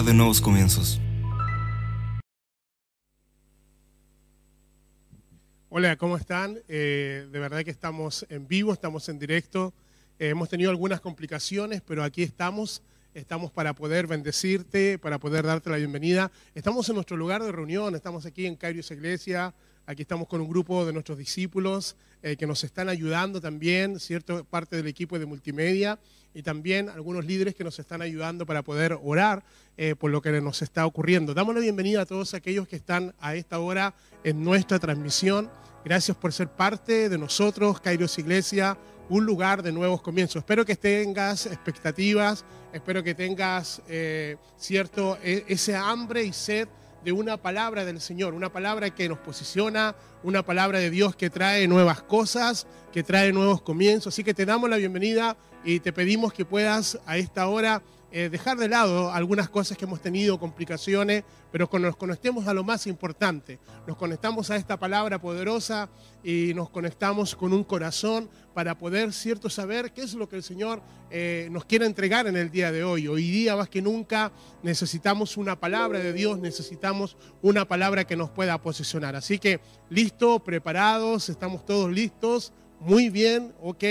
de nuevos comienzos. Hola, ¿cómo están? Eh, de verdad que estamos en vivo, estamos en directo. Eh, hemos tenido algunas complicaciones, pero aquí estamos. Estamos para poder bendecirte, para poder darte la bienvenida. Estamos en nuestro lugar de reunión, estamos aquí en Cairios Iglesia. Aquí estamos con un grupo de nuestros discípulos eh, que nos están ayudando también, cierto, parte del equipo de multimedia y también algunos líderes que nos están ayudando para poder orar eh, por lo que nos está ocurriendo. Damos la bienvenida a todos aquellos que están a esta hora en nuestra transmisión. Gracias por ser parte de nosotros, Kairos Iglesia, un lugar de nuevos comienzos. Espero que tengas expectativas, espero que tengas eh, cierto e, ese hambre y sed de una palabra del Señor, una palabra que nos posiciona, una palabra de Dios que trae nuevas cosas, que trae nuevos comienzos. Así que te damos la bienvenida y te pedimos que puedas a esta hora eh, dejar de lado algunas cosas que hemos tenido, complicaciones, pero nos conectemos a lo más importante. Nos conectamos a esta palabra poderosa y nos conectamos con un corazón para poder, cierto, saber qué es lo que el Señor eh, nos quiere entregar en el día de hoy. Hoy día, más que nunca, necesitamos una palabra de Dios, necesitamos una palabra que nos pueda posicionar. Así que, listo, preparados, estamos todos listos. Muy bien, ok.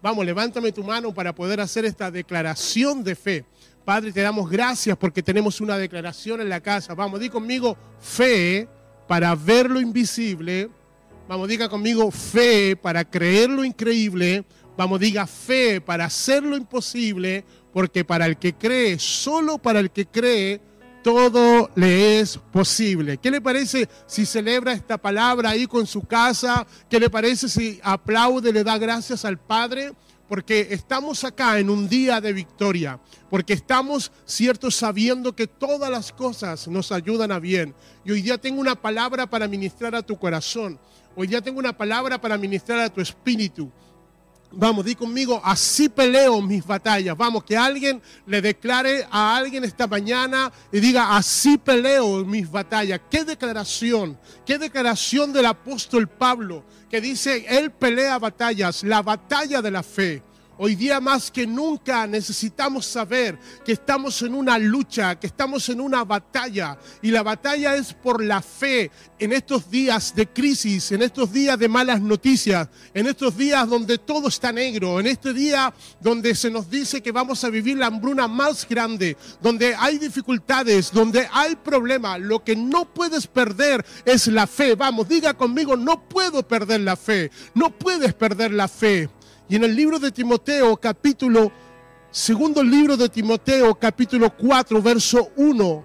Vamos, levántame tu mano para poder hacer esta declaración de fe. Padre, te damos gracias porque tenemos una declaración en la casa. Vamos, di conmigo fe para ver lo invisible. Vamos, diga conmigo fe para creer lo increíble. Vamos, diga fe para hacer lo imposible. Porque para el que cree, solo para el que cree, todo le es posible. ¿Qué le parece si celebra esta palabra ahí con su casa? ¿Qué le parece si aplaude, le da gracias al Padre? Porque estamos acá en un día de victoria, porque estamos, ciertos sabiendo que todas las cosas nos ayudan a bien. Y hoy día tengo una palabra para ministrar a tu corazón. Hoy día tengo una palabra para ministrar a tu espíritu. Vamos, di conmigo, así peleo mis batallas. Vamos, que alguien le declare a alguien esta mañana y diga, así peleo mis batallas. Qué declaración, qué declaración del apóstol Pablo, que dice, él pelea batallas, la batalla de la fe. Hoy día más que nunca necesitamos saber que estamos en una lucha, que estamos en una batalla. Y la batalla es por la fe en estos días de crisis, en estos días de malas noticias, en estos días donde todo está negro, en este día donde se nos dice que vamos a vivir la hambruna más grande, donde hay dificultades, donde hay problemas. Lo que no puedes perder es la fe. Vamos, diga conmigo, no puedo perder la fe. No puedes perder la fe. Y en el libro de Timoteo, capítulo, segundo libro de Timoteo, capítulo 4, verso 1,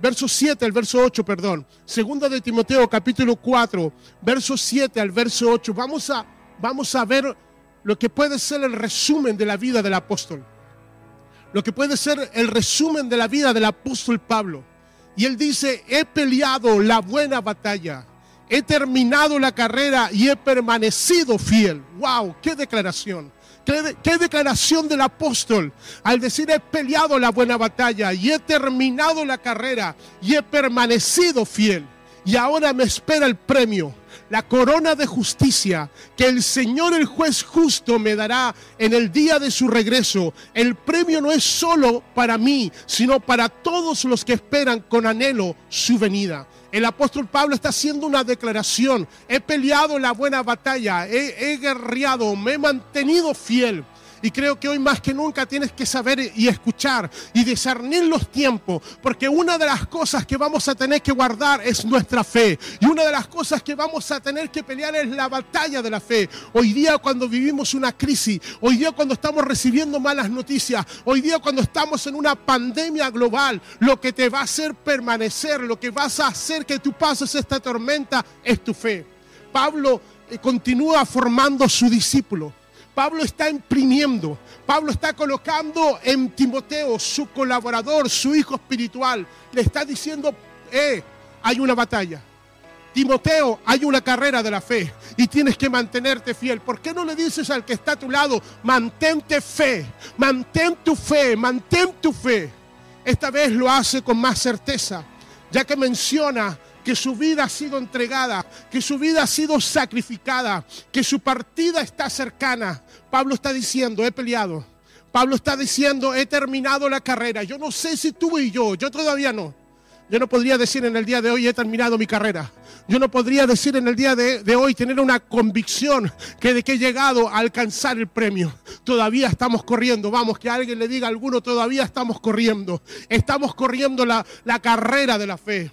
verso 7 al verso 8, perdón. Segundo de Timoteo, capítulo 4, verso 7 al verso 8. Vamos a, vamos a ver lo que puede ser el resumen de la vida del apóstol. Lo que puede ser el resumen de la vida del apóstol Pablo. Y él dice, he peleado la buena batalla he terminado la carrera y he permanecido fiel. ¡Wow! ¡Qué declaración! ¿Qué, declaración del apóstol al decir he peleado la buena batalla y he terminado la carrera y he permanecido fiel? Y ahora me espera el premio, la corona de justicia que el Señor el juez justo me dará en el día de su regreso. El premio no es solo para mí, sino para todos los que esperan con anhelo su venida. El apóstol Pablo está haciendo una declaración. He peleado la buena batalla, he, he guerreado, me he mantenido fiel. Y creo que hoy más que nunca tienes que saber y escuchar y discernir los tiempos, porque una de las cosas que vamos a tener que guardar es nuestra fe. Y una de las cosas que vamos a tener que pelear es la batalla de la fe. Hoy día cuando vivimos una crisis, hoy día cuando estamos recibiendo malas noticias, hoy día cuando estamos en una pandemia global, lo que te va a hacer permanecer, lo que vas a hacer que tú pases esta tormenta es tu fe. Pablo eh, continúa formando su discípulo. Pablo está imprimiendo, Pablo está colocando en Timoteo, su colaborador, su hijo espiritual, le está diciendo, eh, hay una batalla. Timoteo, hay una carrera de la fe y tienes que mantenerte fiel. ¿Por qué no le dices al que está a tu lado, mantente fe, mantén tu fe, mantén tu fe? Esta vez lo hace con más certeza, ya que menciona que su vida ha sido entregada, que su vida ha sido sacrificada, que su partida está cercana. Pablo está diciendo, he peleado. Pablo está diciendo, he terminado la carrera. Yo no sé si tú y yo, yo todavía no. Yo no podría decir en el día de hoy he terminado mi carrera. Yo no podría decir en el día de, hoy tener una convicción que de que he llegado a alcanzar el premio. Todavía estamos corriendo. Vamos, que alguien le diga a alguno, todavía estamos corriendo. Estamos corriendo la, la carrera de la fe.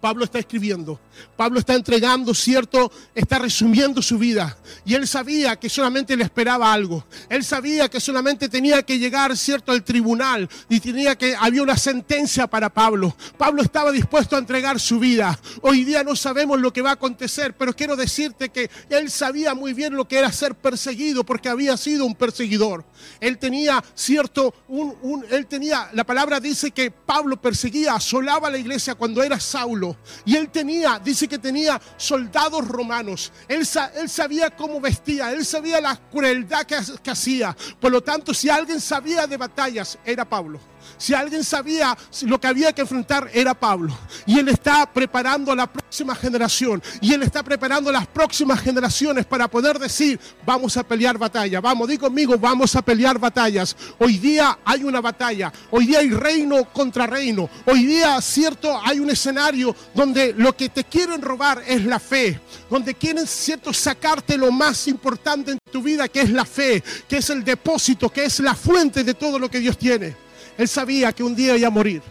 Pablo está escribiendo. Pablo está entregando, cierto, está resumiendo su vida. Y él sabía que solamente le esperaba algo. Él sabía que solamente tenía que llegar, cierto, al tribunal y tenía que había una sentencia para Pablo. Pablo estaba dispuesto a entregar su vida. Hoy día no sabemos lo que va a acontecer, pero quiero decirte que él sabía muy bien lo que era ser perseguido porque había sido un perseguidor. Él tenía, cierto, un, él tenía, la palabra dice que Pablo perseguía, asolaba la iglesia cuando era Saulo. Y él tenía, dice que tenía soldados romanos. Él, sabía cómo vestía, él sabía la crueldad que hacía. Por lo tanto, si alguien sabía de batallas, era Pablo. Si alguien sabía lo que había que enfrentar era Pablo. Y él está preparando a la próxima generación. Y él está preparando a las próximas generaciones para poder decir, vamos a pelear batalla. Vamos, di conmigo, vamos a pelear batallas. Hoy día hay una batalla. Hoy día hay reino contra reino. Hoy día, cierto, hay un escenario donde lo que te quieren robar es la fe. Donde quieren, cierto, sacarte lo más importante en tu vida, que es la fe, que es el depósito, que es la fuente de todo lo que Dios tiene. Él sabía que un día iba a morir.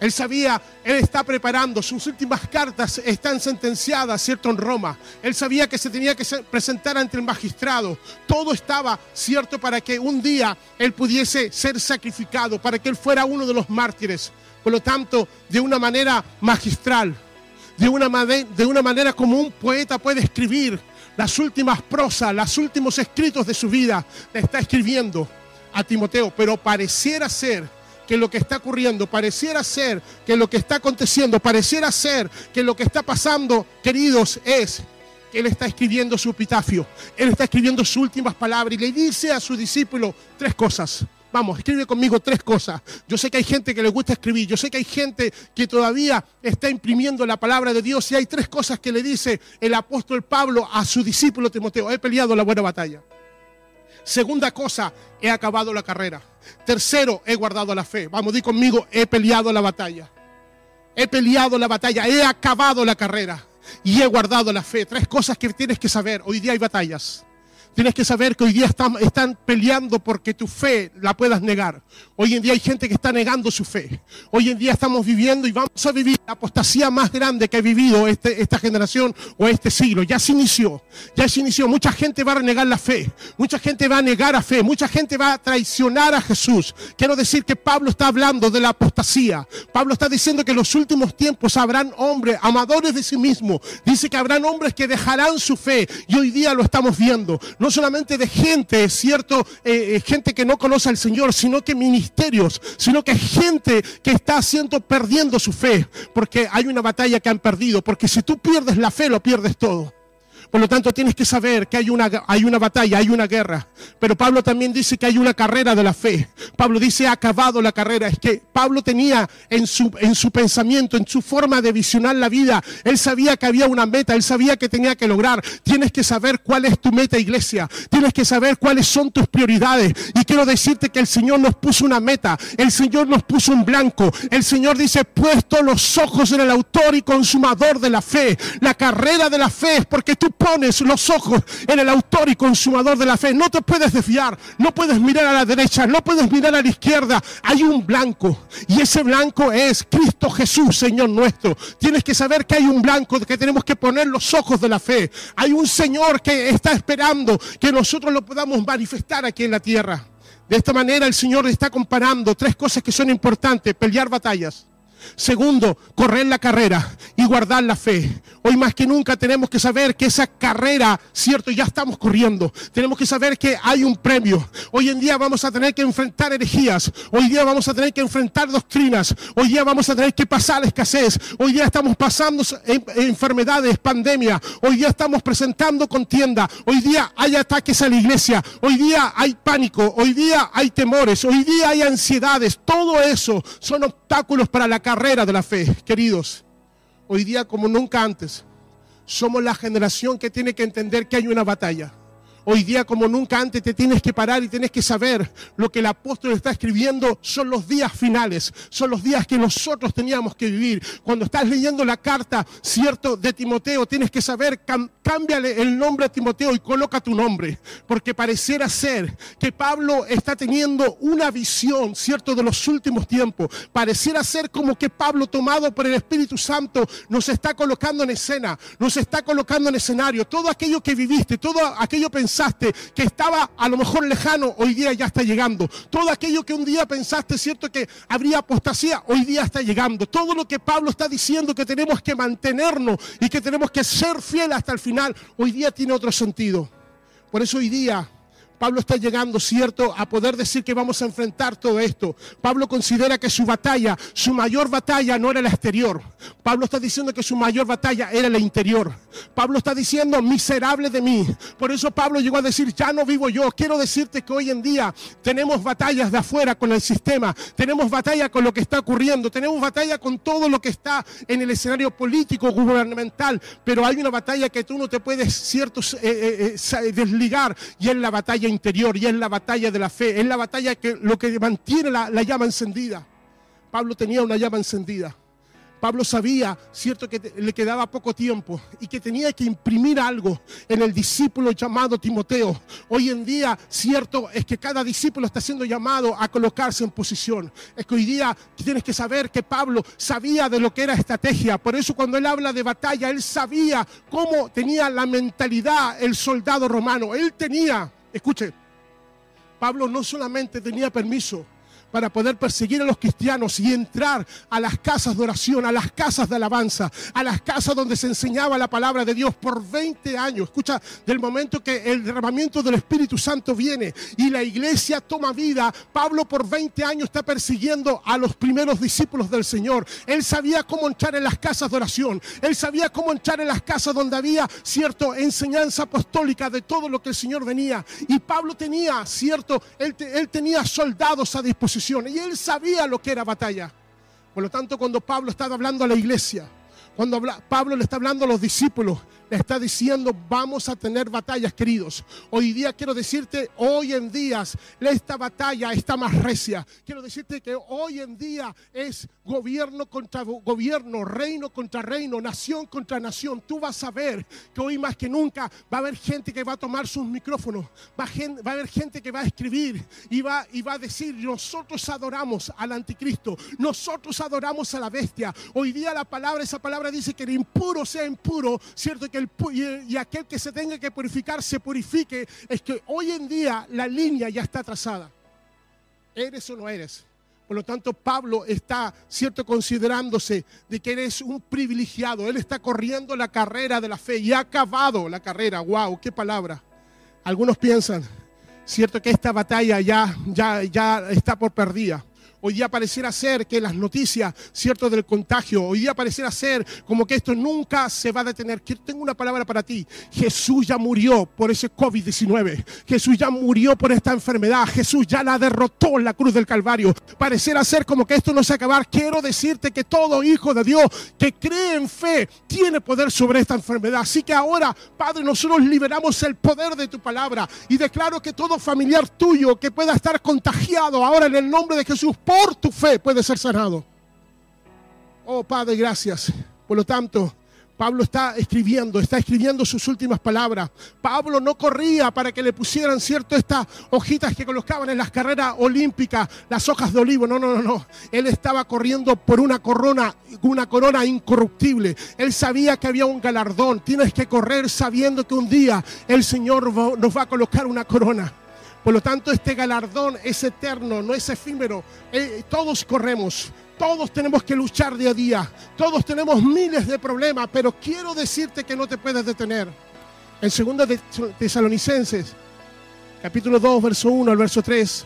Él sabía, él está preparando, sus últimas cartas están sentenciadas, ¿cierto?, en Roma. Él sabía que se tenía que presentar ante el magistrado. Todo estaba, ¿cierto?, para que un día él pudiese ser sacrificado, para que él fuera uno de los mártires. Por lo tanto, de una manera magistral, de una, de una manera como un poeta puede escribir las últimas prosas, los últimos escritos de su vida, le está escribiendo a Timoteo, pero pareciera ser que lo que está ocurriendo, pareciera ser que lo que está aconteciendo, pareciera ser que lo que está pasando, queridos, es que él está escribiendo su epitafio, él está escribiendo sus últimas palabras y le dice a su discípulo tres cosas. Vamos, escribe conmigo tres cosas. Yo sé que hay gente que le gusta escribir, yo sé que hay gente que todavía está imprimiendo la palabra de Dios y hay tres cosas que le dice el apóstol Pablo a su discípulo Timoteo. He peleado la buena batalla. Segunda cosa, he acabado la carrera. Tercero, he guardado la fe. Vamos, di conmigo, he peleado la batalla. He peleado la batalla, he acabado la carrera y he guardado la fe. Tres cosas que tienes que saber. Hoy día hay batallas. Tienes que saber que hoy día están, peleando porque tu fe la puedas negar. Hoy en día hay gente que está negando su fe. Hoy en día estamos viviendo y vamos a vivir la apostasía más grande que ha vivido este, esta generación o este siglo. Ya se inició, ya se inició. Mucha gente va a renegar la fe. Mucha gente va a negar a fe. Mucha gente va a traicionar a Jesús. Quiero decir que Pablo está hablando de la apostasía. Pablo está diciendo que en los últimos tiempos habrán hombres amadores de sí mismos. Dice que habrán hombres que dejarán su fe. Y hoy día lo estamos viendo solamente de gente, cierto, eh, eh, gente que no conoce al Señor, sino que ministerios, sino que gente que está haciendo, perdiendo su fe, porque hay una batalla que han perdido, porque si tú pierdes la fe, lo pierdes todo. Por lo tanto, tienes que saber que hay una, hay una batalla, hay una guerra. Pero Pablo también dice que hay una carrera de la fe. Pablo dice, ha acabado la carrera. Es que Pablo tenía en su, en su pensamiento, en su forma de visionar la vida, él sabía que había una meta, él sabía que tenía que lograr. Tienes que saber cuál es tu meta, iglesia. Tienes que saber cuáles son tus prioridades. Y quiero decirte que el Señor nos puso una meta. El Señor nos puso un blanco. El Señor dice, puesto los ojos en el autor y consumador de la fe. La carrera de la fe es porque tú pones los ojos en el autor y consumador de la fe, no te puedes desviar, no puedes mirar a la derecha, no puedes mirar a la izquierda. Hay un blanco y ese blanco es Cristo Jesús, Señor nuestro. Tienes que saber que hay un blanco que tenemos que poner los ojos de la fe. Hay un Señor que está esperando que nosotros lo podamos manifestar aquí en la tierra. De esta manera el Señor está comparando tres cosas que son importantes, pelear batallas Segundo, correr la carrera y guardar la fe. Hoy más que nunca tenemos que saber que esa carrera, cierto, ya estamos corriendo. Tenemos que saber que hay un premio. Hoy en día vamos a tener que enfrentar herejías. Hoy día vamos a tener que enfrentar doctrinas. Hoy día vamos a tener que pasar escasez. Hoy día estamos pasando enfermedades, pandemia. Hoy día estamos presentando contienda. Hoy día hay ataques a la iglesia. Hoy día hay pánico. Hoy día hay temores. Hoy día hay ansiedades. Todo eso son obstáculos para la carrera de la fe, queridos. Hoy día como nunca antes, somos la generación que tiene que entender que hay una batalla. Hoy día como nunca antes te tienes que parar y tienes que saber lo que el apóstol está escribiendo son los días finales, son los días que nosotros teníamos que vivir. Cuando estás leyendo la carta, cierto, de Timoteo, tienes que saber, cámbiale el nombre a Timoteo y coloca tu nombre, porque pareciera ser que Pablo está teniendo una visión, cierto, de los últimos tiempos. Pareciera ser como que Pablo, tomado por el Espíritu Santo, nos está colocando en escena, nos está colocando en escenario. Todo aquello que viviste, todo aquello pensado que estaba a lo mejor lejano, hoy día ya está llegando. Todo aquello que un día pensaste, cierto, que habría apostasía, hoy día está llegando. Todo lo que Pablo está diciendo que tenemos que mantenernos y que tenemos que ser fieles hasta el final, hoy día tiene otro sentido. Por eso hoy día Pablo está llegando, cierto, a poder decir que vamos a enfrentar todo esto. Pablo considera que su batalla, su mayor batalla no era la exterior. Pablo está diciendo que su mayor batalla era la interior. Pablo está diciendo, miserable de mí. Por eso Pablo llegó a decir, ya no vivo yo. Quiero decirte que hoy en día tenemos batallas de afuera con el sistema, tenemos batalla con lo que está ocurriendo, tenemos batalla con todo lo que está en el escenario político, gubernamental, pero hay una batalla que tú no te puedes, cierto, eh, eh, eh, desligar y es la batalla interior y es la batalla de la fe, es la batalla que lo que mantiene la, la llama encendida. Pablo tenía una llama encendida. Pablo sabía, cierto, que le quedaba poco tiempo y que tenía que imprimir algo en el discípulo llamado Timoteo. Hoy en día, cierto, es que cada discípulo está siendo llamado a colocarse en posición. Es que hoy día tienes que saber que Pablo sabía de lo que era estrategia. Por eso cuando él habla de batalla, él sabía cómo tenía la mentalidad el soldado romano. Él tenía, escuche, Pablo no solamente tenía permiso, para poder perseguir a los cristianos y entrar a las casas de oración, a las casas de alabanza, a las casas donde se enseñaba la palabra de Dios por 20 años. Escucha, del momento que el derramamiento del Espíritu Santo viene y la iglesia toma vida, Pablo por 20 años está persiguiendo a los primeros discípulos del Señor. Él sabía cómo entrar en las casas de oración, él sabía cómo entrar en las casas donde había, cierto, enseñanza apostólica de todo lo que el Señor venía. Y Pablo tenía, cierto, él, él tenía soldados a disposición y él sabía lo que era batalla. Por lo tanto, cuando Pablo estaba hablando a la iglesia, cuando Pablo le está hablando a los discípulos, le está diciendo, vamos a tener batallas, queridos. Hoy día quiero decirte, hoy en día esta batalla está más recia. Quiero decirte que hoy en día es gobierno contra gobierno, reino contra reino, nación contra nación. Tú vas a ver que hoy más que nunca va a haber gente que va a tomar sus micrófonos, va a, haber gente que va a escribir y va, y va a decir, nosotros adoramos al anticristo, nosotros adoramos a la bestia. Hoy día la palabra, esa palabra dice que el impuro sea impuro, ¿cierto? Que y aquel que se tenga que purificar se purifique, es que hoy en día la línea ya está trazada. ¿Eres o no eres? Por lo tanto, Pablo está, cierto, considerándose de que eres un privilegiado. Él está corriendo la carrera de la fe y ha acabado la carrera. ¡Wow! ¡Qué palabra! Algunos piensan, cierto, que esta batalla ya, ya, ya está por perdida. Hoy día pareciera ser que las noticias, cierto, del contagio, hoy día pareciera ser como que esto nunca se va a detener. Tengo una palabra para ti. Jesús ya murió por ese COVID-19. Jesús ya murió por esta enfermedad. Jesús ya la derrotó en la cruz del Calvario. Pareciera ser como que esto no se va a acabar. Quiero decirte que todo hijo de Dios que cree en fe tiene poder sobre esta enfermedad. Así que ahora, Padre, nosotros liberamos el poder de tu palabra y declaro que todo familiar tuyo que pueda estar contagiado ahora en el nombre de Jesús por tu fe puede ser sanado. Oh Padre, gracias. Por lo tanto, Pablo está escribiendo, está escribiendo sus últimas palabras. Pablo no corría para que le pusieran, cierto, estas hojitas que colocaban en las carreras olímpicas, las hojas de olivo. No, no, no, no. Él estaba corriendo por una corona, una corona incorruptible. Él sabía que había un galardón. Tienes que correr sabiendo que un día el Señor nos va a colocar una corona. Por lo tanto, este galardón es eterno, no es efímero. Eh, todos corremos, todos tenemos que luchar día a día, todos tenemos miles de problemas, pero quiero decirte que no te puedes detener. En 2 de Tesalonicenses, capítulo 2, verso 1 al verso 3,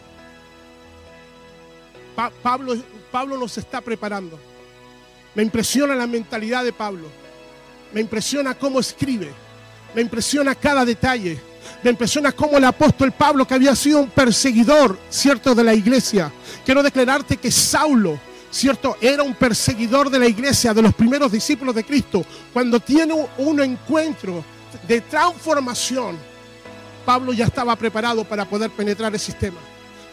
Pablo, Pablo nos está preparando. Me impresiona la mentalidad de Pablo. Me impresiona cómo escribe. Me impresiona cada detalle me impresiona como el apóstol Pablo, que había sido un perseguidor, ¿cierto?, de la iglesia. Quiero declararte que Saulo, ¿cierto? Era un perseguidor de la iglesia, de los primeros discípulos de Cristo. Cuando tiene un encuentro de transformación, Pablo ya estaba preparado para poder penetrar el sistema.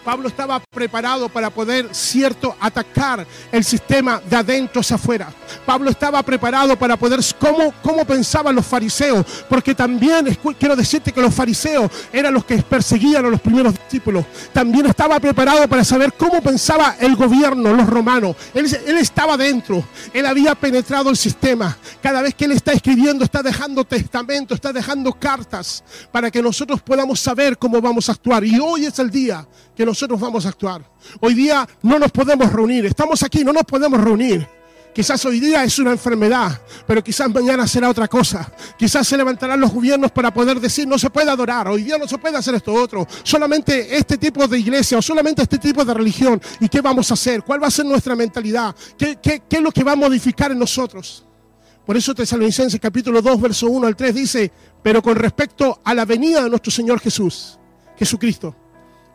Pablo estaba preparado para poder, cierto, atacar el sistema de adentro hacia afuera. Pablo estaba preparado para poder, ¿cómo, cómo pensaban los fariseos? Porque también quiero decirte que los fariseos eran los que perseguían a los primeros discípulos. También estaba preparado para saber cómo pensaba el gobierno, los romanos. Él, estaba dentro, él había penetrado el sistema. Cada vez que él está escribiendo, está dejando testamento, está dejando cartas para que nosotros podamos saber cómo vamos a actuar. Y hoy es el día que nosotros vamos a actuar. Hoy día no nos podemos reunir, estamos aquí, no nos podemos reunir. Quizás hoy día es una enfermedad, pero quizás mañana será otra cosa. Quizás se levantarán los gobiernos para poder decir no se puede adorar, hoy día no se puede hacer esto otro. Solamente este tipo de iglesia o solamente este tipo de religión. ¿Y qué vamos a hacer? ¿Cuál va a ser nuestra mentalidad? ¿Qué, es lo que va a modificar en nosotros? Por eso Tesalonicenses capítulo 2, verso 1 al 3 dice, pero con respecto a la venida de nuestro Señor Jesús, Jesucristo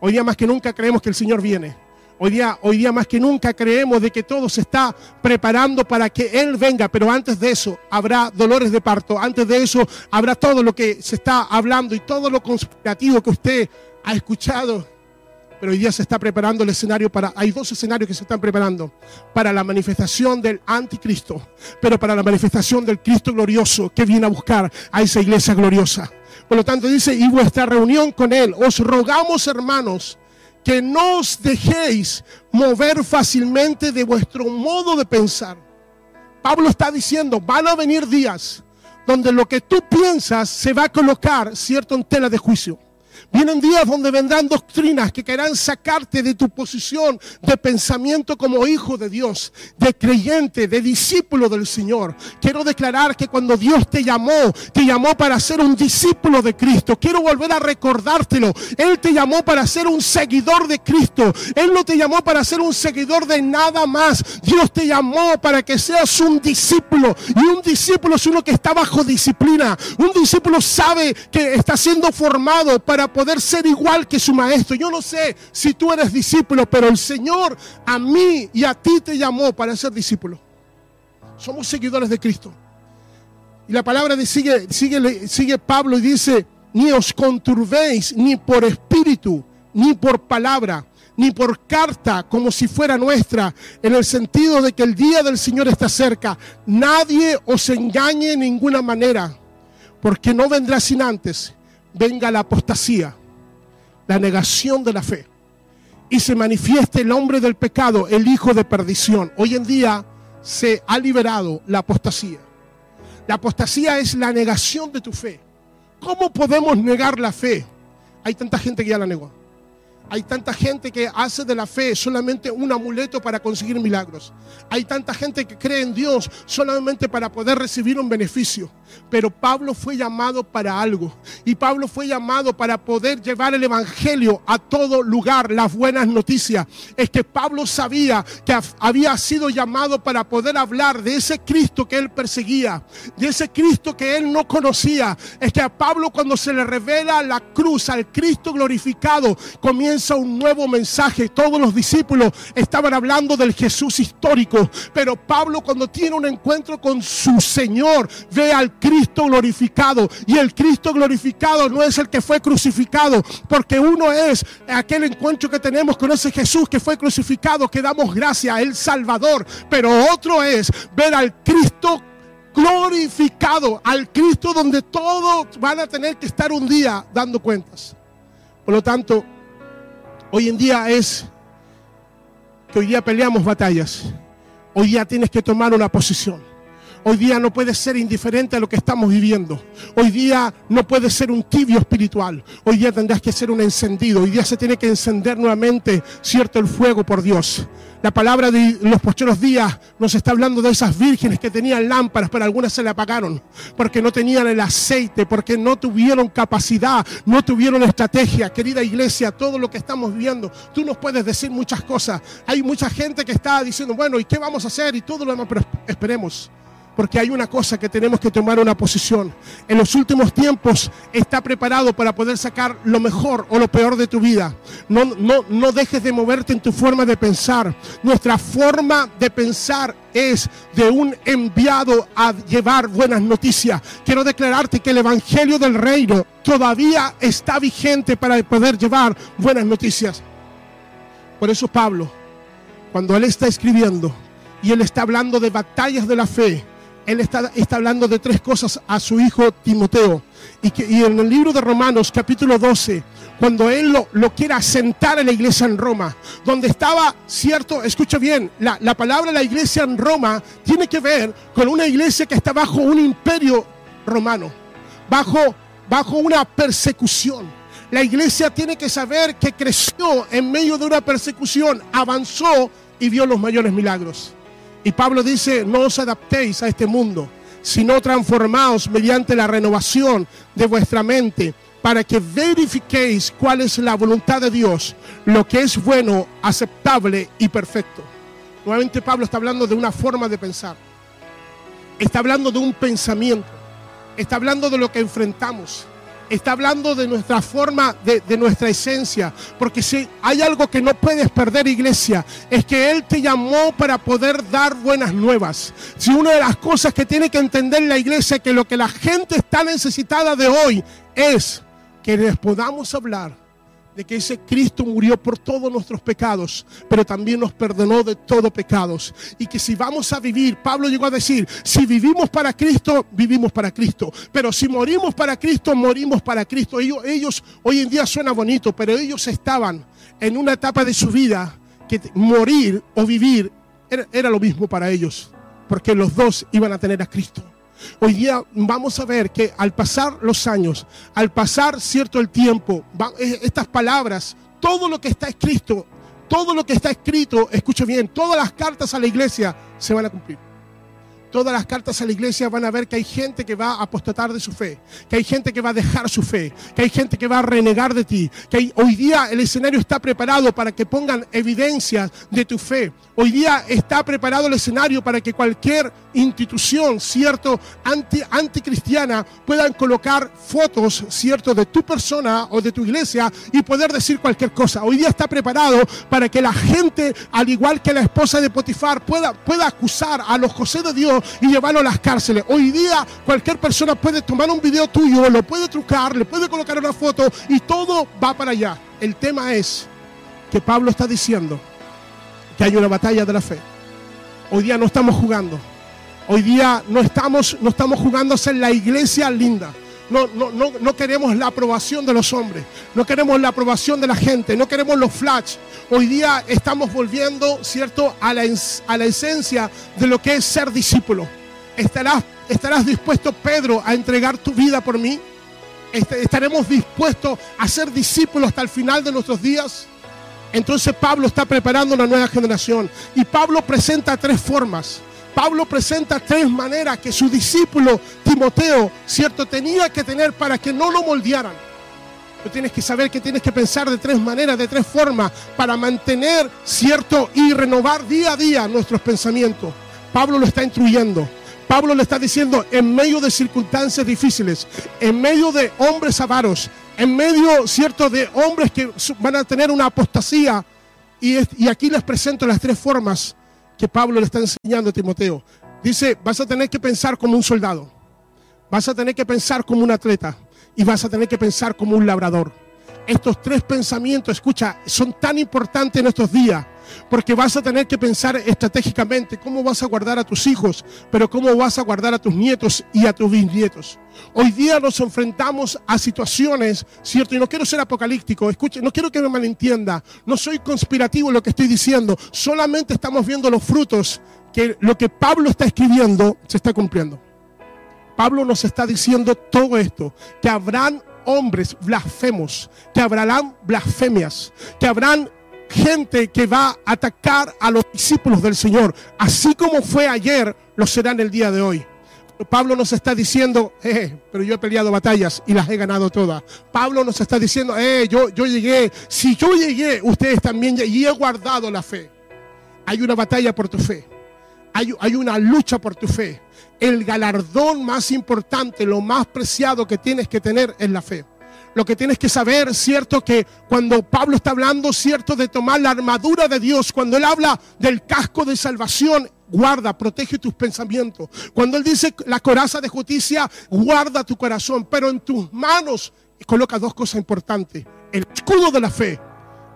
Hoy día más que nunca creemos que el Señor viene. Hoy día, hoy día más que nunca creemos de que todo se está preparando para que Él venga, pero antes de eso habrá dolores de parto, antes de eso habrá todo lo que se está hablando y todo lo conspirativo que usted ha escuchado. Pero hoy día se está preparando el escenario para, hay dos escenarios que se están preparando, para la manifestación del anticristo, pero para la manifestación del Cristo glorioso que viene a buscar a esa iglesia gloriosa. Por lo tanto dice, y vuestra reunión con Él, os rogamos hermanos, que no os dejéis mover fácilmente de vuestro modo de pensar. Pablo está diciendo, van a venir días donde lo que tú piensas se va a colocar, cierto, en tela de juicio. Vienen días donde vendrán doctrinas que querrán sacarte de tu posición de pensamiento como hijo de Dios, de creyente, de discípulo del Señor. Quiero declarar que cuando Dios te llamó, te llamó para ser un discípulo de Cristo. Quiero volver a recordártelo. Él te llamó para ser un seguidor de Cristo. Él no te llamó para ser un seguidor de nada más. Dios te llamó para que seas un discípulo. Y un discípulo es uno que está bajo disciplina. Un discípulo sabe que está siendo formado para poder ser igual que su maestro. Yo no sé si tú eres discípulo, pero el Señor a mí y a ti te llamó para ser discípulo. Somos seguidores de Cristo. Y la palabra de sigue, sigue, sigue Pablo y dice, ni os conturbéis ni por espíritu, ni por palabra, ni por carta, como si fuera nuestra, en el sentido de que el día del Señor está cerca. Nadie os engañe en ninguna manera, porque no vendrá sin antes venga la apostasía, la negación de la fe, y se manifieste el hombre del pecado, el hijo de perdición. Hoy en día se ha liberado la apostasía. La apostasía es la negación de tu fe. ¿Cómo podemos negar la fe? Hay tanta gente que ya la negó. Hay tanta gente que hace de la fe solamente un amuleto para conseguir milagros. Hay tanta gente que cree en Dios solamente para poder recibir un beneficio. Pero Pablo fue llamado para algo. Y Pablo fue llamado para poder llevar el Evangelio a todo lugar, las buenas noticias. Es que Pablo sabía que había sido llamado para poder hablar de ese Cristo que él perseguía, de ese Cristo que él no conocía. Es que a Pablo cuando se le revela la cruz, al Cristo glorificado, comienza un nuevo mensaje. Todos los discípulos estaban hablando del Jesús histórico, pero Pablo cuando tiene un encuentro con su Señor, ve al Cristo glorificado. Y el Cristo glorificado no es el que fue crucificado, porque uno es aquel encuentro que tenemos con ese Jesús que fue crucificado, que damos gracia, el Salvador, pero otro es ver al Cristo glorificado, al Cristo donde todos van a tener que estar un día dando cuentas. Por lo tanto, Hoy en día es que hoy día peleamos batallas. Hoy día tienes que tomar una posición. Hoy día no puedes ser indiferente a lo que estamos viviendo. Hoy día no puedes ser un tibio espiritual. Hoy día tendrás que ser un encendido. Hoy día se tiene que encender nuevamente, cierto, el fuego por Dios. La palabra de los postreros días nos está hablando de esas vírgenes que tenían lámparas, pero algunas se le apagaron porque no tenían el aceite, porque no tuvieron capacidad, no tuvieron estrategia. Querida iglesia, todo lo que estamos viendo, tú nos puedes decir muchas cosas. Hay mucha gente que está diciendo, bueno, ¿y qué vamos a hacer? Y todo lo demás, pero esperemos. Porque hay una cosa que tenemos que tomar una posición. En los últimos tiempos está preparado para poder sacar lo mejor o lo peor de tu vida. No, no, no dejes de moverte en tu forma de pensar. Nuestra forma de pensar es de un enviado a llevar buenas noticias. Quiero declararte que el Evangelio del Reino todavía está vigente para poder llevar buenas noticias. Por eso Pablo, cuando él está escribiendo y él está hablando de batallas de la fe, él está, hablando de tres cosas a su hijo Timoteo. Y, que, en el libro de Romanos capítulo 12, cuando él lo, lo, quiere asentar en la iglesia en Roma, donde estaba, cierto, escucha bien, la, la palabra la iglesia en Roma tiene que ver con una iglesia que está bajo un imperio romano, bajo, bajo una persecución. La iglesia tiene que saber que creció en medio de una persecución, avanzó y vio los mayores milagros. Y Pablo dice, no os adaptéis a este mundo, sino transformaos mediante la renovación de vuestra mente, para que verifiquéis cuál es la voluntad de Dios, lo que es bueno, aceptable y perfecto. Nuevamente Pablo está hablando de una forma de pensar, está hablando de un pensamiento, está hablando de lo que enfrentamos está hablando de nuestra forma, de, nuestra esencia. Porque si hay algo que no puedes perder, iglesia, es que Él te llamó para poder dar buenas nuevas. Si una de las cosas que tiene que entender la iglesia, que lo que la gente está necesitada de hoy es que les podamos hablar de que ese Cristo murió por todos nuestros pecados, pero también nos perdonó de todos pecados. Y que si vamos a vivir, Pablo llegó a decir, si vivimos para Cristo, vivimos para Cristo. Pero si morimos para Cristo, morimos para Cristo. Ellos, ellos hoy en día suena bonito, pero ellos estaban en una etapa de su vida que morir o vivir era lo mismo para ellos, porque los dos iban a tener a Cristo. Hoy día vamos a ver que al pasar los años, al pasar cierto el tiempo, estas palabras, todo lo que está escrito, todo lo que está escrito, escuche bien, todas las cartas a la iglesia se van a cumplir todas las cartas a la iglesia van a ver que hay gente que va a apostatar de su fe, que hay gente que va a dejar su fe, que hay gente que va a renegar de ti, que hoy día el escenario está preparado para que pongan evidencias de tu fe. Hoy día está preparado el escenario para que cualquier institución, cierto, anti, anticristiana, puedan colocar fotos, cierto, de tu persona o de tu iglesia y poder decir cualquier cosa. Hoy día está preparado para que la gente, al igual que la esposa de Potifar, pueda, pueda acusar a los José de Dios y llevarlo a las cárceles. Hoy día cualquier persona puede tomar un video tuyo, lo puede trucar, le puede colocar una foto y todo va para allá. El tema es que Pablo está diciendo que hay una batalla de la fe. Hoy día no estamos jugando. Hoy día no estamos, no estamos jugando a ser la iglesia linda. No, no, no, queremos la aprobación de los hombres, no queremos la aprobación de la gente, no queremos los flash. Hoy día estamos volviendo, ¿cierto?, a la, a la esencia de lo que es ser discípulo. ¿Estarás, ¿Estarás dispuesto, Pedro, a entregar tu vida por mí? ¿Estaremos dispuestos a ser discípulos hasta el final de nuestros días? Entonces Pablo está preparando una nueva generación y Pablo presenta tres formas. Pablo presenta tres maneras que su discípulo Timoteo, cierto, tenía que tener para que no lo moldearan. Tú tienes que saber que tienes que pensar de tres maneras, de tres formas, para mantener, cierto, y renovar día a día nuestros pensamientos. Pablo lo está instruyendo. Pablo le está diciendo, en medio de circunstancias difíciles, en medio de hombres avaros, en medio, cierto, de hombres que van a tener una apostasía, y, y aquí les presento las tres formas que Pablo le está enseñando a Timoteo. Dice, vas a tener que pensar como un soldado, vas a tener que pensar como un atleta y vas a tener que pensar como un labrador. Estos tres pensamientos, escucha, son tan importantes en estos días porque vas a tener que pensar estratégicamente cómo vas a guardar a tus hijos, pero cómo vas a guardar a tus nietos y a tus bisnietos. Hoy día nos enfrentamos a situaciones, ¿cierto? Y no quiero ser apocalíptico, escuche, no quiero que me malentienda, no soy conspirativo en lo que estoy diciendo, solamente estamos viendo los frutos que lo que Pablo está escribiendo se está cumpliendo. Pablo nos está diciendo todo esto, que habrán hombres blasfemos, que habrán blasfemias, que habrán gente que va a atacar a los discípulos del Señor, así como fue ayer, lo será en el día de hoy. Pablo nos está diciendo, eh, pero yo he peleado batallas y las he ganado todas. Pablo nos está diciendo, eh, yo, yo llegué, si yo llegué, ustedes también, y he guardado la fe. Hay una batalla por tu fe. hay, hay una lucha por tu fe. El galardón más importante, lo más preciado que tienes que tener es la fe. Lo que tienes que saber, cierto, que cuando Pablo está hablando, cierto, de tomar la armadura de Dios, cuando él habla del casco de salvación, guarda, protege tus pensamientos. Cuando él dice la coraza de justicia, guarda tu corazón, pero en tus manos coloca dos cosas importantes, el escudo de la fe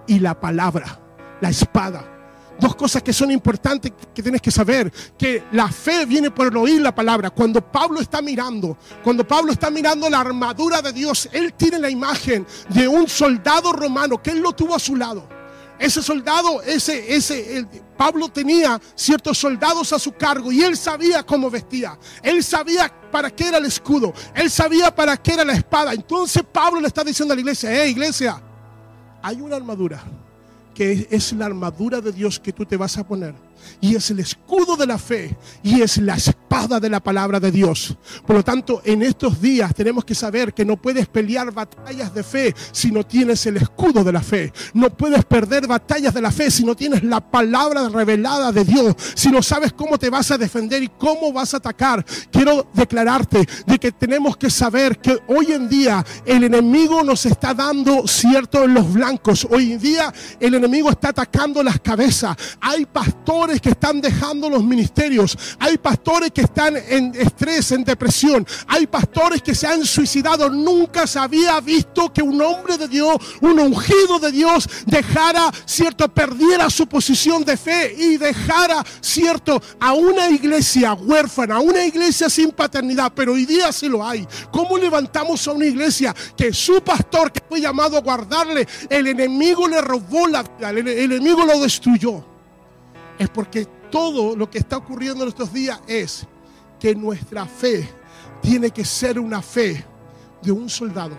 y la palabra, la espada dos cosas que son importantes que tienes que saber, que la fe viene por oír la palabra. Cuando Pablo está mirando, cuando Pablo está mirando la armadura de Dios, él tiene la imagen de un soldado romano que él lo tuvo a su lado. Ese soldado, ese, ese, Pablo tenía ciertos soldados a su cargo y él sabía cómo vestía. Él sabía para qué era el escudo. Él sabía para qué era la espada. Entonces Pablo le está diciendo a la iglesia, hey iglesia, hay una armadura que es la armadura de Dios que tú te vas a poner. Y es el escudo de la fe. Y es la espada de la palabra de Dios. Por lo tanto, en estos días tenemos que saber que no puedes pelear batallas de fe si no tienes el escudo de la fe. No puedes perder batallas de la fe si no tienes la palabra revelada de Dios. Si no sabes cómo te vas a defender y cómo vas a atacar. Quiero declararte de que tenemos que saber que hoy en día el enemigo nos está dando cierto en los blancos. Hoy en día el enemigo está atacando las cabezas. Hay pastores que están dejando los ministerios. Hay pastores que están en estrés, en depresión. Hay pastores que se han suicidado. Nunca se había visto que un hombre de Dios, un ungido de Dios, dejara, cierto, perdiera su posición de fe y dejara, cierto, a una iglesia huérfana, a una iglesia sin paternidad. Pero hoy día sí lo hay. ¿Cómo levantamos a una iglesia que su pastor, que fue llamado a guardarle, el enemigo le robó la el, enemigo lo destruyó. Es porque todo lo que está ocurriendo en estos días es que nuestra fe tiene que ser una fe de un soldado.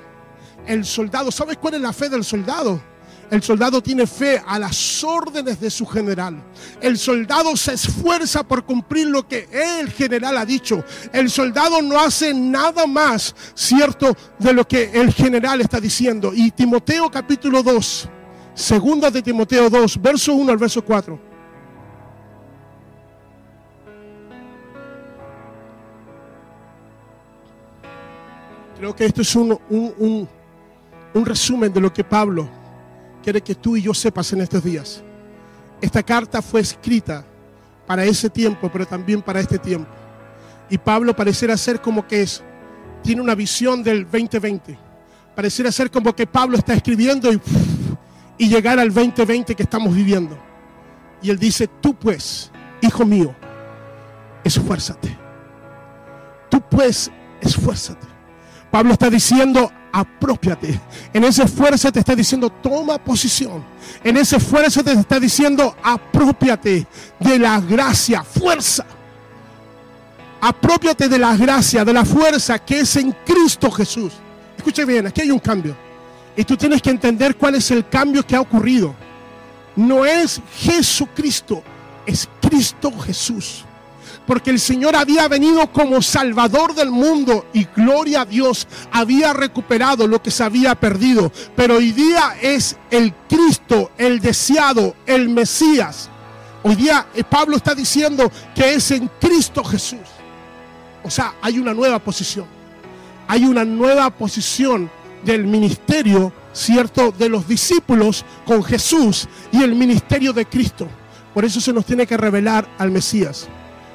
El soldado, ¿sabes cuál es la fe del soldado? El soldado tiene fe a las órdenes de su general. El soldado se esfuerza por cumplir lo que el general ha dicho. El soldado no hace nada más, cierto, de lo que el general está diciendo. Y Timoteo capítulo 2, Segunda de Timoteo 2, verso 1 al verso 4. Creo que esto es un, un, un, resumen de lo que Pablo quiere que tú y yo sepas en estos días. Esta carta fue escrita para ese tiempo, pero también para este tiempo. Y Pablo pareciera ser como que es, tiene una visión del 2020. Pareciera ser como que Pablo está escribiendo y y llegar al 2020 que estamos viviendo. Y él dice, tú pues, hijo mío, esfuérzate. Tú pues, esfuérzate. Pablo está diciendo, apropiate. En ese esfuerzo te está diciendo, toma posición. En ese esfuerzo te está diciendo, apropiate de la gracia, fuerza. Apropiate de la gracia, de la fuerza que es en Cristo Jesús. Escuche bien, aquí hay un cambio. Y tú tienes que entender cuál es el cambio que ha ocurrido. No es Jesucristo, es Cristo Jesús. Porque el Señor había venido como Salvador del mundo y gloria a Dios, había recuperado lo que se había perdido. Pero hoy día es el Cristo, el deseado, el Mesías. Hoy día eh, Pablo está diciendo que es en Cristo Jesús. O sea, hay una nueva posición. Hay una nueva posición del ministerio, ¿cierto?, de los discípulos con Jesús y el ministerio de Cristo. Por eso se nos tiene que revelar al Mesías.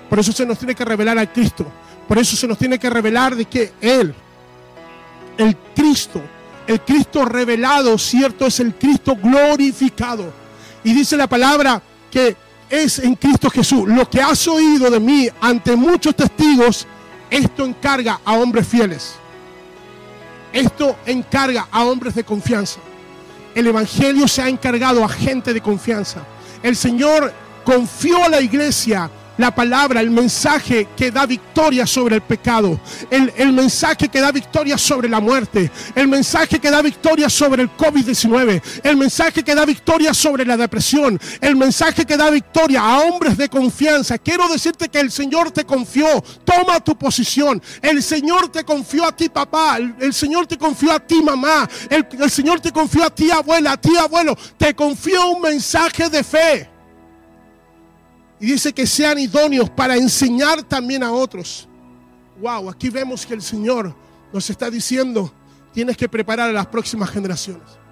Por eso se nos tiene que revelar al Cristo. Por eso se nos tiene que revelar de que Él, el Cristo, el Cristo revelado, ¿cierto? Es el Cristo glorificado. Y dice la palabra que es en Cristo Jesús. Lo que has oído de mí ante muchos testigos, esto encarga a hombres fieles. Esto encarga a hombres de confianza. El Evangelio se ha encargado a gente de confianza. El Señor confió a la iglesia la palabra, el mensaje que da victoria sobre el pecado, el, el, mensaje que da victoria sobre la muerte, el mensaje que da victoria sobre el COVID-19, el mensaje que da victoria sobre la depresión, el mensaje que da victoria a hombres de confianza. Quiero decirte que el Señor te confió, toma tu posición, el Señor te confió a ti papá, el, Señor te confió a ti mamá, el, el Señor te confió a ti abuela, a ti abuelo, te confió un mensaje de fe. Y dice que sean idóneos para enseñar también a otros. Wow, aquí vemos que el Señor nos está diciendo, tienes que preparar a las próximas generaciones.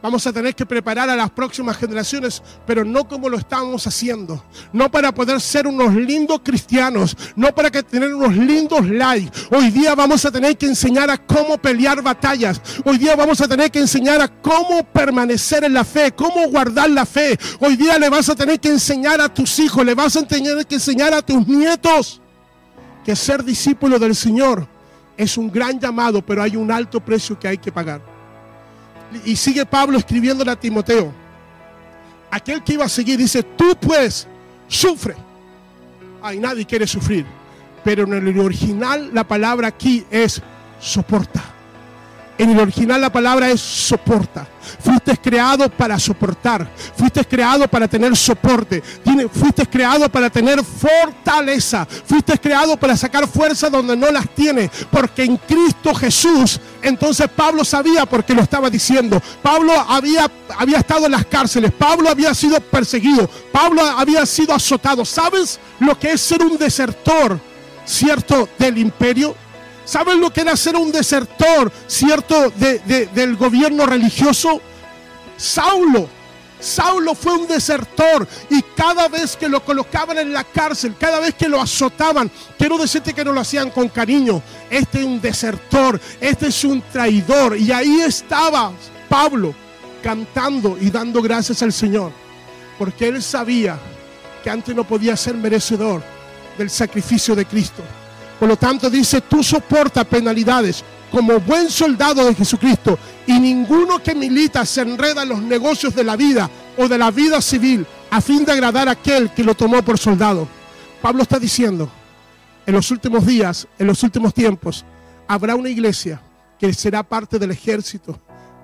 Vamos a tener que preparar a las próximas generaciones, pero no como lo estamos haciendo. No para poder ser unos lindos cristianos, no para que tener unos lindos likes. Hoy día vamos a tener que enseñar a cómo pelear batallas. Hoy día vamos a tener que enseñar a cómo permanecer en la fe, cómo guardar la fe. Hoy día le vas a tener que enseñar a tus hijos, le vas a tener que enseñar a tus nietos que ser discípulo del Señor es un gran llamado, pero hay un alto precio que hay que pagar. Y sigue Pablo escribiéndole a Timoteo. Aquel que iba a seguir dice, tú pues sufre. Ay, nadie quiere sufrir. Pero en el original la palabra aquí es soporta. En el original la palabra es soporta. Fuiste creado para soportar. Fuiste creado para tener soporte. Fuiste creado para tener fortaleza. Fuiste creado para sacar fuerza donde no las tiene. Porque en Cristo Jesús, entonces Pablo sabía por qué lo estaba diciendo. Pablo había, había estado en las cárceles. Pablo había sido perseguido. Pablo había sido azotado. ¿Sabes lo que es ser un desertor, cierto, del imperio? ¿Saben lo que era ser un desertor, cierto, del gobierno religioso? Saulo. Saulo fue un desertor y cada vez que lo colocaban en la cárcel, cada vez que lo azotaban, quiero decirte que no lo hacían con cariño. Este es un desertor, este es un traidor. Y ahí estaba Pablo cantando y dando gracias al Señor, porque él sabía que antes no podía ser merecedor del sacrificio de Cristo. Por lo tanto dice, tú soporta penalidades como buen soldado de Jesucristo y ninguno que milita se enreda en los negocios de la vida o de la vida civil a fin de agradar a aquel que lo tomó por soldado. Pablo está diciendo, en los últimos días, en los últimos tiempos, habrá una iglesia que será parte del ejército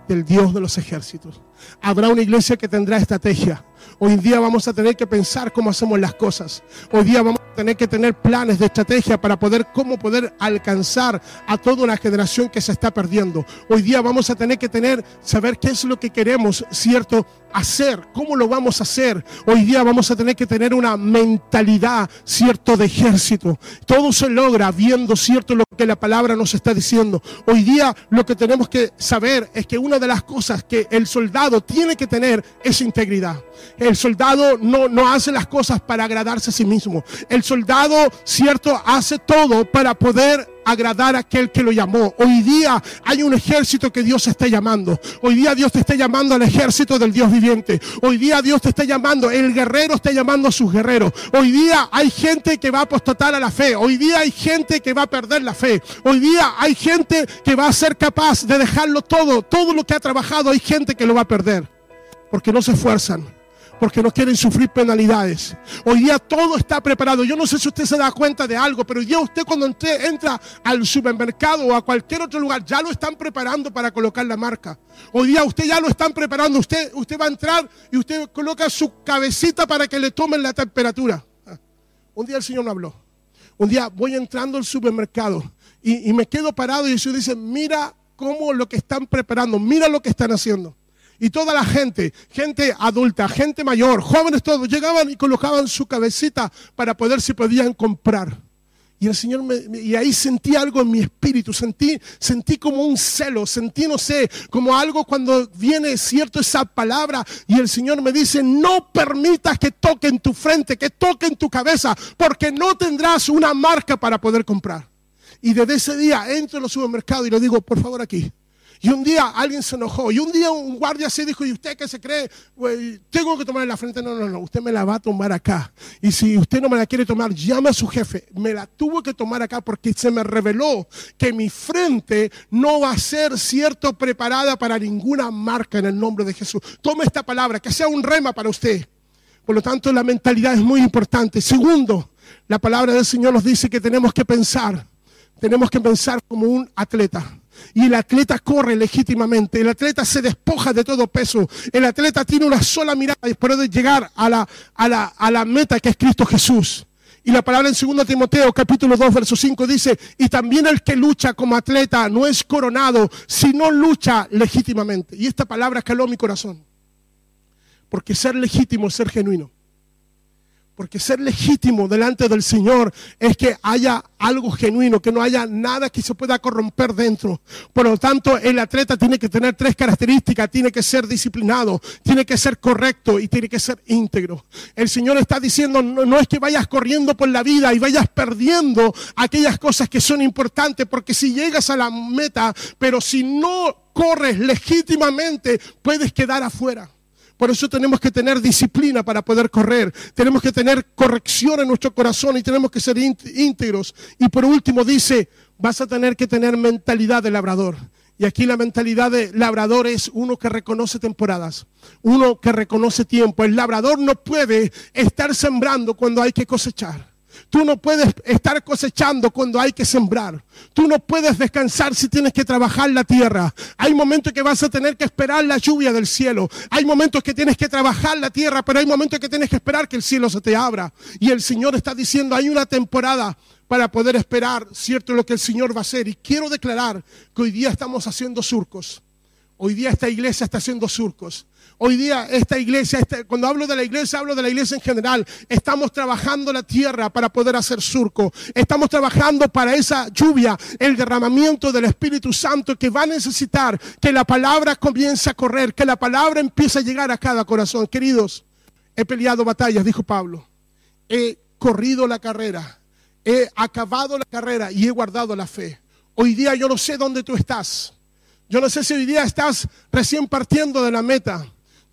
del Dios de los ejércitos. Habrá una iglesia que tendrá estrategia. Hoy día vamos a tener que pensar cómo hacemos las cosas. Hoy día vamos a tener que tener planes de estrategia para poder cómo poder alcanzar a toda una generación que se está perdiendo. Hoy día vamos a tener que tener saber qué es lo que queremos, cierto, hacer, cómo lo vamos a hacer. Hoy día vamos a tener que tener una mentalidad, cierto, de ejército. Todo se logra viendo, cierto, lo que la palabra nos está diciendo. Hoy día lo que tenemos que saber es que una de las cosas que el soldado tiene que tener es integridad. El soldado no, no hace las cosas para agradarse a sí mismo. El soldado, cierto, hace todo para poder agradar a aquel que lo llamó. Hoy día hay un ejército que Dios está llamando. Hoy día Dios te está llamando al ejército del Dios viviente. Hoy día Dios te está llamando, el guerrero está llamando a sus guerreros. Hoy día hay gente que va a apostatar a la fe. Hoy día hay gente que va a perder la fe. Hoy día hay gente que va a ser capaz de dejarlo todo, todo lo que ha trabajado, hay gente que lo va a perder. Porque no se esfuerzan porque no quieren sufrir penalidades. Hoy día todo está preparado. Yo no sé si usted se da cuenta de algo, pero hoy día usted cuando entra al supermercado o a cualquier otro lugar, ya lo están preparando para colocar la marca. Hoy día usted ya lo están preparando. Usted, usted va a entrar y usted coloca su cabecita para que le tomen la temperatura. Ah, un día el Señor me habló. Un día voy entrando al supermercado y, y me quedo parado y el Señor dice, mira cómo lo que están preparando, mira lo que están haciendo. Y toda la gente, gente adulta, gente mayor, jóvenes todos, llegaban y colocaban su cabecita para poder si podían comprar. Y el Señor me, y ahí sentí algo en mi espíritu, sentí, sentí como un celo, sentí, no sé, como algo cuando viene cierto esa palabra y el Señor me dice, no permitas que toquen tu frente, que toquen tu cabeza, porque no tendrás una marca para poder comprar. Y desde ese día entro en los supermercados y le digo, por favor aquí, y un día alguien se enojó. Y un día un guardia se dijo, ¿y usted qué se cree? tengo que tomar la frente. No, no, no, usted me la va a tomar acá. Y si usted no me la quiere tomar, llame a su jefe. Me la tuvo que tomar acá porque se me reveló que mi frente no va a ser cierto preparada para ninguna marca en el nombre de Jesús. Tome esta palabra, que sea un rema para usted. Por lo tanto, la mentalidad es muy importante. Segundo, la palabra del Señor nos dice que tenemos que pensar. Tenemos que pensar como un atleta. Y el atleta corre legítimamente, el atleta se despoja de todo peso, el atleta tiene una sola mirada y puede llegar a la, a la, a la meta que es Cristo Jesús. Y la palabra en 2 Timoteo capítulo 2 verso 5 dice, y también el que lucha como atleta no es coronado, sino lucha legítimamente. Y esta palabra caló mi corazón. Porque ser legítimo es ser genuino. Porque ser legítimo delante del Señor es que haya algo genuino, que no haya nada que se pueda corromper dentro. Por lo tanto, el atleta tiene que tener tres características. Tiene que ser disciplinado, tiene que ser correcto y tiene que ser íntegro. El Señor está diciendo, no, es que vayas corriendo por la vida y vayas perdiendo aquellas cosas que son importantes, porque si llegas a la meta, pero si no corres legítimamente, puedes quedar afuera. Por eso tenemos que tener disciplina para poder correr. Tenemos que tener corrección en nuestro corazón y tenemos que ser íntegros. Y por último dice, vas a tener que tener mentalidad de labrador. Y aquí la mentalidad de labrador es uno que reconoce temporadas, uno que reconoce tiempo. El labrador no puede estar sembrando cuando hay que cosechar. Tú no puedes estar cosechando cuando hay que sembrar. Tú no puedes descansar si tienes que trabajar la tierra. Hay momentos que vas a tener que esperar la lluvia del cielo. Hay momentos que tienes que trabajar la tierra, pero hay momentos que tienes que esperar que el cielo se te abra. Y el Señor está diciendo, hay una temporada para poder esperar, cierto, lo que el Señor va a hacer. Y quiero declarar que hoy día estamos haciendo surcos. Hoy día esta iglesia está haciendo surcos. Hoy día esta iglesia, este, cuando hablo de la iglesia, hablo de la iglesia en general. Estamos trabajando la tierra para poder hacer surco. Estamos trabajando para esa lluvia, el derramamiento del Espíritu Santo que va a necesitar que la palabra comience a correr, que la palabra empiece a llegar a cada corazón. Queridos, he peleado batallas, dijo Pablo. He corrido la carrera, he acabado la carrera y he guardado la fe. Hoy día yo no sé dónde tú estás. Yo no sé si hoy día estás recién partiendo de la meta.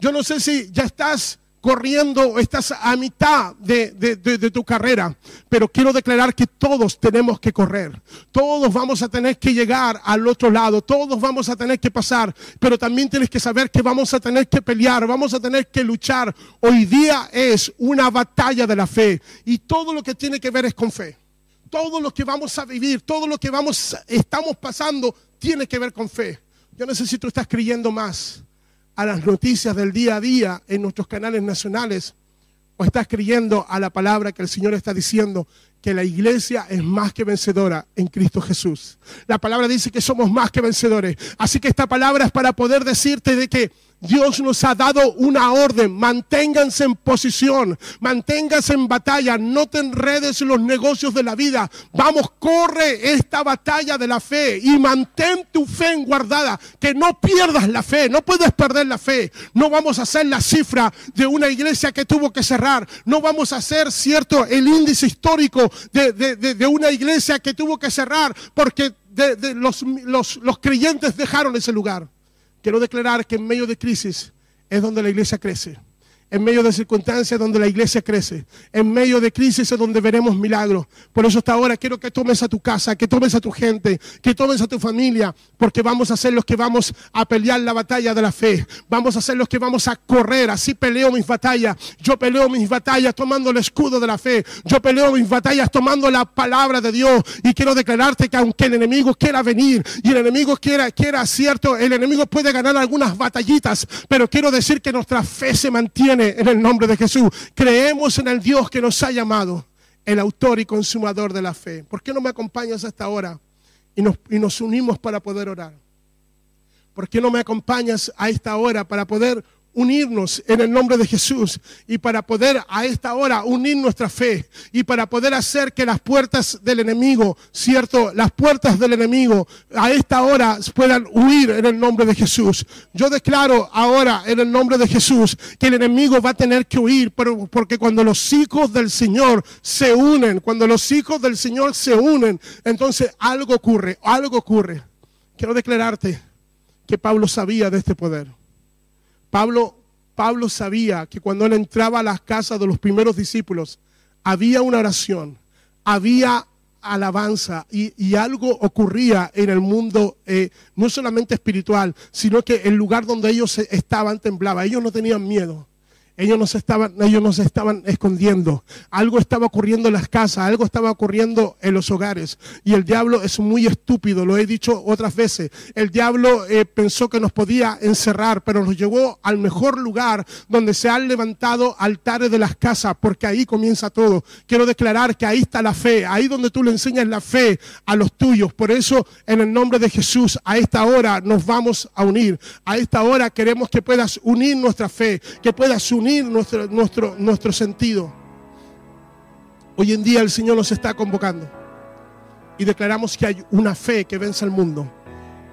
Yo no sé si ya estás corriendo estás a mitad de, tu carrera, pero quiero declarar que todos tenemos que correr, todos vamos a tener que llegar al otro lado, todos vamos a tener que pasar, pero también tienes que saber que vamos a tener que pelear, vamos a tener que luchar. Hoy día es una batalla de la fe y todo lo que tiene que ver es con fe. Todo lo que vamos a vivir, todo lo que vamos, estamos pasando, tiene que ver con fe. Yo no sé si tú estás creyendo más a las noticias del día a día en nuestros canales nacionales o estás creyendo a la palabra que el Señor está diciendo que la iglesia es más que vencedora en Cristo Jesús. La palabra dice que somos más que vencedores. Así que esta palabra es para poder decirte de que Dios nos ha dado una orden. Manténganse en posición, manténganse en batalla, no te enredes en los negocios de la vida. Vamos, corre esta batalla de la fe y mantén tu fe en guardada. Que no pierdas la fe, no puedes perder la fe. No vamos a hacer la cifra de una iglesia que tuvo que cerrar. No vamos a hacer, cierto, el índice histórico de, una iglesia que tuvo que cerrar porque los, los creyentes dejaron ese lugar. Quiero declarar que en medio de crisis es donde la iglesia crece en medio de circunstancias donde la iglesia crece, en medio de crisis donde veremos milagros. Por eso hasta ahora quiero que tomes a tu casa, que tomes a tu gente, que tomes a tu familia, porque vamos a ser los que vamos a pelear la batalla de la fe. Vamos a ser los que vamos a correr. Así peleo mis batallas. Yo peleo mis batallas tomando el escudo de la fe. Yo peleo mis batallas tomando la palabra de Dios. Y quiero declararte que aunque el enemigo quiera venir y el enemigo quiera, quiera cierto, el enemigo puede ganar algunas batallitas, pero quiero decir que nuestra fe se mantiene en el nombre de Jesús. Creemos en el Dios que nos ha llamado, el autor y consumador de la fe. ¿Por qué no me acompañas hasta ahora y nos, y nos unimos para poder orar? ¿Por qué no me acompañas a esta hora para poder unirnos en el nombre de Jesús y para poder a esta hora unir nuestra fe y para poder hacer que las puertas del enemigo, cierto, las puertas del enemigo a esta hora puedan huir en el nombre de Jesús. Yo declaro ahora en el nombre de Jesús que el enemigo va a tener que huir porque cuando los hijos del Señor se unen, cuando los hijos del Señor se unen, entonces algo ocurre, algo ocurre. Quiero declararte que Pablo sabía de este poder. Pablo, Pablo sabía que cuando él entraba a las casas de los primeros discípulos, había una oración, había alabanza y, algo ocurría en el mundo, eh, no solamente espiritual, sino que el lugar donde ellos estaban temblaba. Ellos no tenían miedo. Ellos nos estaban, ellos nos estaban escondiendo. Algo estaba ocurriendo en las casas, algo estaba ocurriendo en los hogares. Y el diablo es muy estúpido, lo he dicho otras veces. El diablo eh, pensó que nos podía encerrar, pero nos llevó al mejor lugar donde se han levantado altares de las casas, porque ahí comienza todo. Quiero declarar que ahí está la fe, ahí donde tú le enseñas la fe a los tuyos. Por eso, en el nombre de Jesús, a esta hora nos vamos a unir. A esta hora queremos que puedas unir nuestra fe, que puedas unir nuestro, nuestro, nuestro sentido. Hoy en día el Señor nos está convocando y declaramos que hay una fe que vence al mundo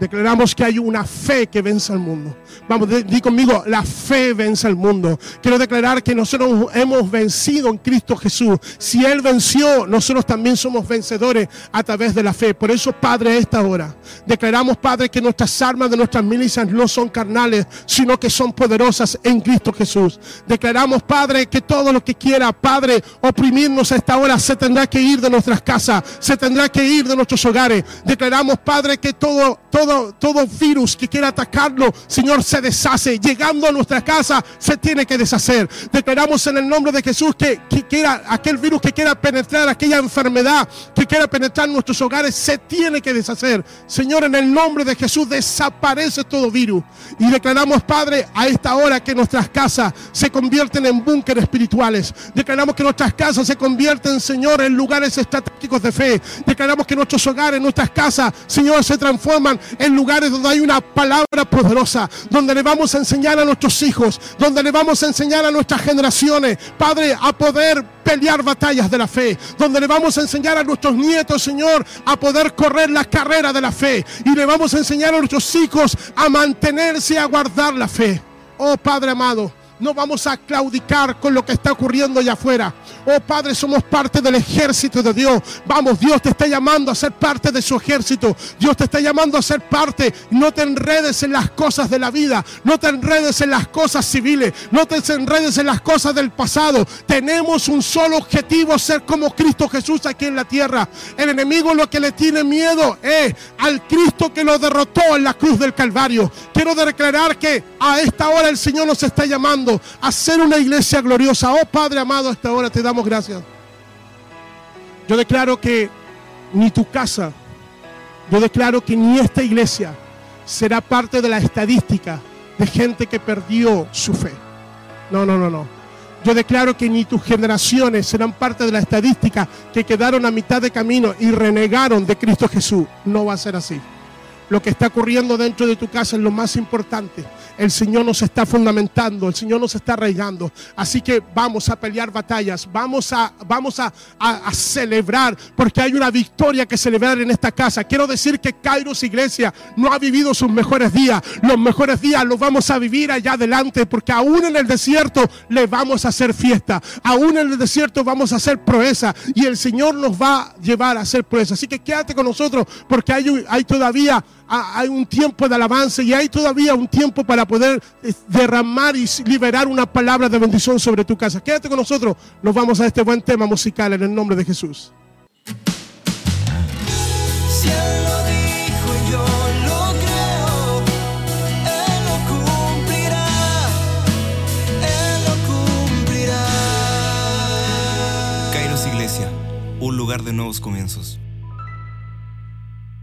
Declaramos que hay una fe que vence al mundo. Vamos, di conmigo, la fe vence al mundo. Quiero declarar que nosotros hemos vencido en Cristo Jesús. Si Él venció, nosotros también somos vencedores a través de la fe. Por eso, Padre, esta hora, declaramos, Padre, que nuestras armas de nuestras milicias no son carnales, sino que son poderosas en Cristo Jesús. Declaramos, Padre, que todo lo que quiera, Padre, oprimirnos a esta hora, se tendrá que ir de nuestras casas, se tendrá que ir de nuestros hogares. Declaramos, Padre, que todo, todo todo, virus que quiera atacarlo, Señor, se deshace. Llegando a nuestra casa, se tiene que deshacer. Declaramos en el nombre de Jesús que, que quiera, aquel virus que quiera penetrar, aquella enfermedad que quiera penetrar nuestros hogares, se tiene que deshacer. Señor, en el nombre de Jesús, desaparece todo virus. Y declaramos, Padre, a esta hora que nuestras casas se convierten en búnkeres espirituales. Declaramos que nuestras casas se convierten, Señor, en lugares estratégicos de fe. Declaramos que nuestros hogares, nuestras casas, Señor, se transforman en lugares donde hay una palabra poderosa, donde le vamos a enseñar a nuestros hijos, donde le vamos a enseñar a nuestras generaciones, Padre, a poder pelear batallas de la fe, donde le vamos a enseñar a nuestros nietos, Señor, a poder correr la carrera de la fe, y le vamos a enseñar a nuestros hijos a mantenerse y a guardar la fe. Oh Padre amado, no vamos a claudicar con lo que está ocurriendo allá afuera. Oh Padre, somos parte del ejército de Dios. Vamos, Dios te está llamando a ser parte de su ejército. Dios te está llamando a ser parte. No te enredes en las cosas de la vida. No te enredes en las cosas civiles. No te enredes en las cosas del pasado. Tenemos un solo objetivo, ser como Cristo Jesús aquí en la tierra. El enemigo lo que le tiene miedo es al Cristo que lo derrotó en la cruz del Calvario. Quiero declarar que a esta hora el Señor nos está llamando a ser una iglesia gloriosa. Oh Padre amado, hasta ahora te damos gracias. Yo declaro que ni tu casa, yo declaro que ni esta iglesia será parte de la estadística de gente que perdió su fe. No, no, no, no. Yo declaro que ni tus generaciones serán parte de la estadística que quedaron a mitad de camino y renegaron de Cristo Jesús. No va a ser así. Lo que está ocurriendo dentro de tu casa es lo más importante. El Señor nos está fundamentando, el Señor nos está arraigando. Así que vamos a pelear batallas, vamos a, vamos a, celebrar, porque hay una victoria que celebrar en esta casa. Quiero decir que Kairos Iglesia no ha vivido sus mejores días. Los mejores días los vamos a vivir allá adelante, porque aún en el desierto le vamos a hacer fiesta. Aún en el desierto vamos a hacer proeza y el Señor nos va a llevar a hacer proeza. Así que quédate con nosotros, porque hay, hay todavía hay un tiempo de alabanza y hay todavía un tiempo para poder eh, derramar y liberar una palabra de bendición sobre tu casa. Quédate con nosotros, nos vamos a este buen tema musical en el nombre de Jesús. Kairos Iglesia, un lugar de nuevos comienzos.